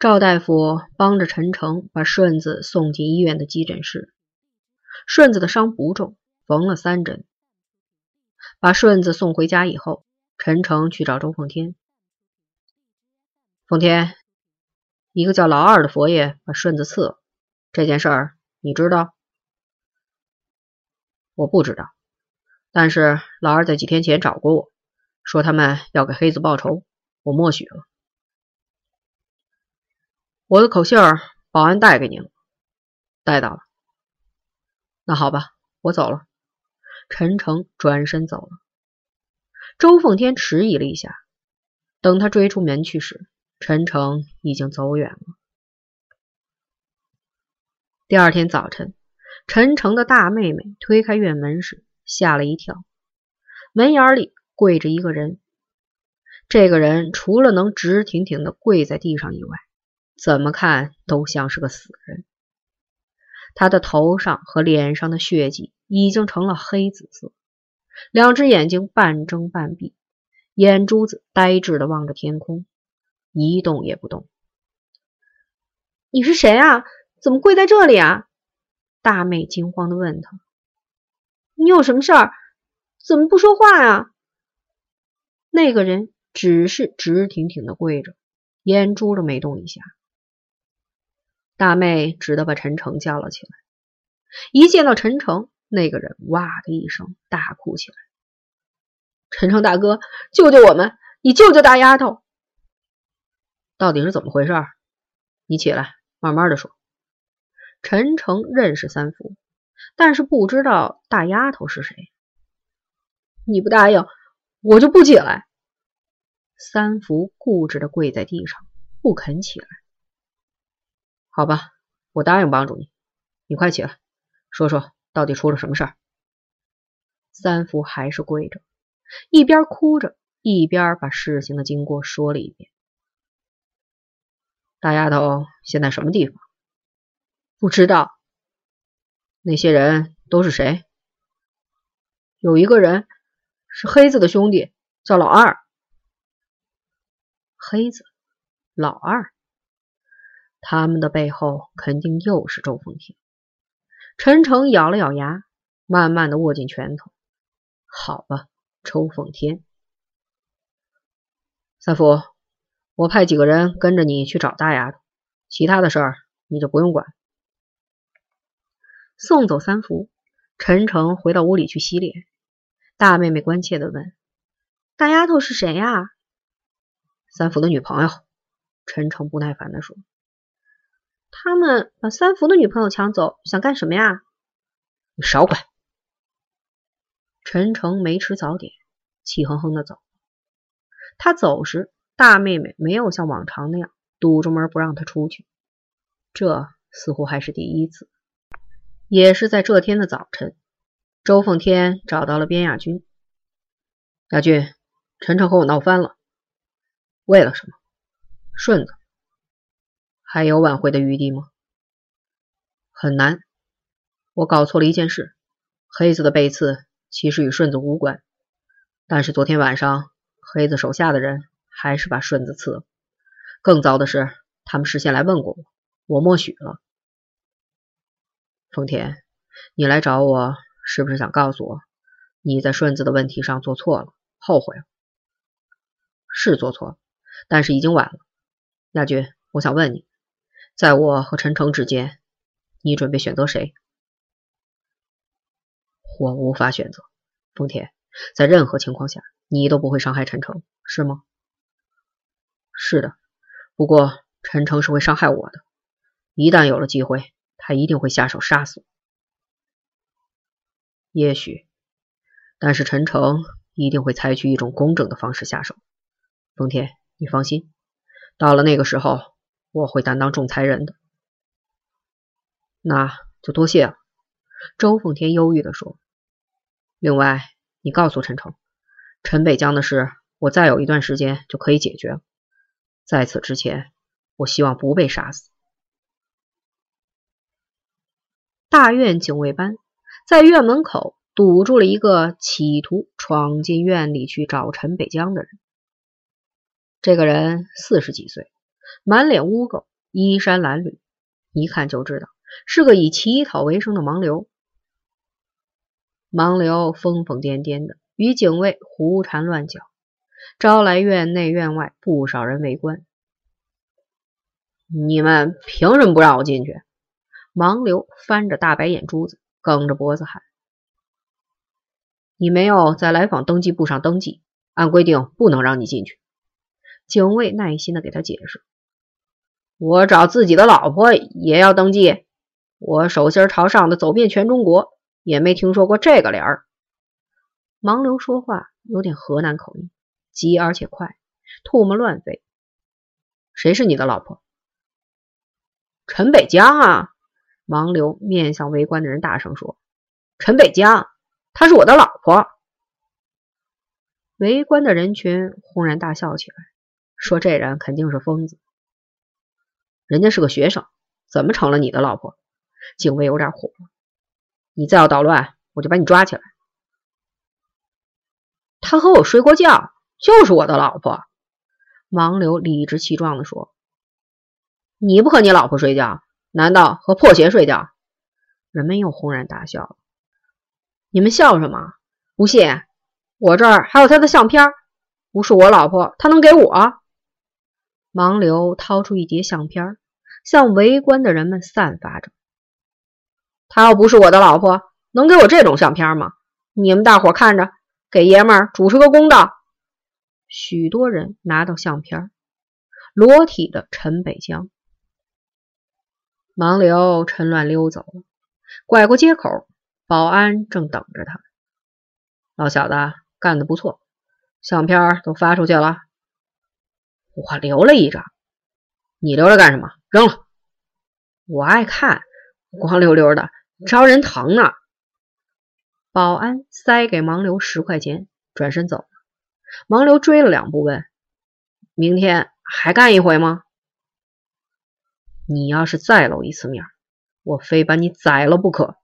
赵大夫帮着陈诚把顺子送进医院的急诊室。顺子的伤不重，缝了三针。把顺子送回家以后，陈诚去找周凤天。凤天，一个叫老二的佛爷把顺子刺了，这件事儿你知道？我不知道，但是老二在几天前找过我，说他们要给黑子报仇，我默许了。我的口信儿，保安带给您了，带到了。那好吧，我走了。陈诚转身走了。周凤天迟疑了一下，等他追出门去时，陈诚已经走远了。第二天早晨，陈诚的大妹妹推开院门时，吓了一跳。门眼里跪着一个人，这个人除了能直挺挺的跪在地上以外，怎么看都像是个死人，他的头上和脸上的血迹已经成了黑紫色，两只眼睛半睁半闭，眼珠子呆滞的望着天空，一动也不动。你是谁啊？怎么跪在这里啊？大妹惊慌的问他：“你有什么事儿？怎么不说话呀？”那个人只是直挺挺的跪着，眼珠都没动一下。大妹只得把陈诚叫了起来。一见到陈诚，那个人哇的一声大哭起来：“陈诚大哥，救救我们！你救救大丫头！到底是怎么回事？你起来，慢慢的说。”陈诚认识三福，但是不知道大丫头是谁。你不答应，我就不起来。三福固执的跪在地上，不肯起来。好吧，我答应帮助你。你快起来，说说到底出了什么事儿。三福还是跪着，一边哭着，一边把事情的经过说了一遍。大丫头现在什么地方？不知道。那些人都是谁？有一个人是黑子的兄弟，叫老二。黑子，老二。他们的背后肯定又是周凤天。陈诚咬了咬牙，慢慢的握紧拳头。好吧，周凤天。三福，我派几个人跟着你去找大丫头，其他的事儿你就不用管。送走三福，陈诚回到屋里去洗脸。大妹妹关切的问：“大丫头是谁呀？”三福的女朋友。陈诚不耐烦的说。他们把三福的女朋友抢走，想干什么呀？你少管！陈诚没吃早点，气哼哼的走。他走时，大妹妹没有像往常那样堵着门不让他出去，这似乎还是第一次。也是在这天的早晨，周凤天找到了边亚军。亚军，陈诚和我闹翻了。为了什么？顺子。还有挽回的余地吗？很难。我搞错了一件事，黑子的背刺其实与顺子无关，但是昨天晚上黑子手下的人还是把顺子刺了。更糟的是，他们事先来问过我，我默许了。丰田，你来找我是不是想告诉我你在顺子的问题上做错了，后悔了？是做错了，但是已经晚了。亚军，我想问你。在我和陈诚之间，你准备选择谁？我无法选择。丰田，在任何情况下，你都不会伤害陈诚，是吗？是的。不过陈诚是会伤害我的。一旦有了机会，他一定会下手杀死我。也许，但是陈诚一定会采取一种公正的方式下手。丰田，你放心，到了那个时候。我会担当仲裁人的，那就多谢了。周凤天忧郁的说。另外，你告诉陈诚，陈北江的事，我再有一段时间就可以解决了。在此之前，我希望不被杀死。大院警卫班在院门口堵住了一个企图闯进院里去找陈北江的人。这个人四十几岁。满脸污垢，衣衫褴褛，一看就知道是个以乞讨为生的盲流。盲流疯疯癫癫的，与警卫胡缠乱搅，招来院内院外不少人围观。你们凭什么不让我进去？盲流翻着大白眼珠子，梗着脖子喊：“你没有在来访登记簿上登记，按规定不能让你进去。”警卫耐心的给他解释：“我找自己的老婆也要登记，我手心朝上的走遍全中国。”也没听说过这个理儿。盲流说话有点河南口音，急而且快，唾沫乱飞。谁是你的老婆？陈北江啊！盲流面向围观的人大声说：“陈北江，她是我的老婆。”围观的人群轰然大笑起来，说：“这人肯定是疯子。人家是个学生，怎么成了你的老婆？”警卫有点火了。你再要捣乱，我就把你抓起来。他和我睡过觉，就是我的老婆。盲流理直气壮地说：“你不和你老婆睡觉，难道和破鞋睡觉？”人们又轰然大笑。你们笑什么？不信，我这儿还有他的相片，不是我老婆，他能给我？盲流掏出一叠相片，向围观的人们散发着。她要不是我的老婆，能给我这种相片吗？你们大伙看着，给爷们主持个公道。许多人拿到相片，裸体的陈北江。盲流趁乱溜走了，拐过街口，保安正等着他。老小子干得不错，相片都发出去了。我留了一张，你留着干什么？扔了。我爱看，光溜溜的。招人疼呢！保安塞给盲流十块钱，转身走了。盲流追了两步，问：“明天还干一回吗？”你要是再露一次面，我非把你宰了不可！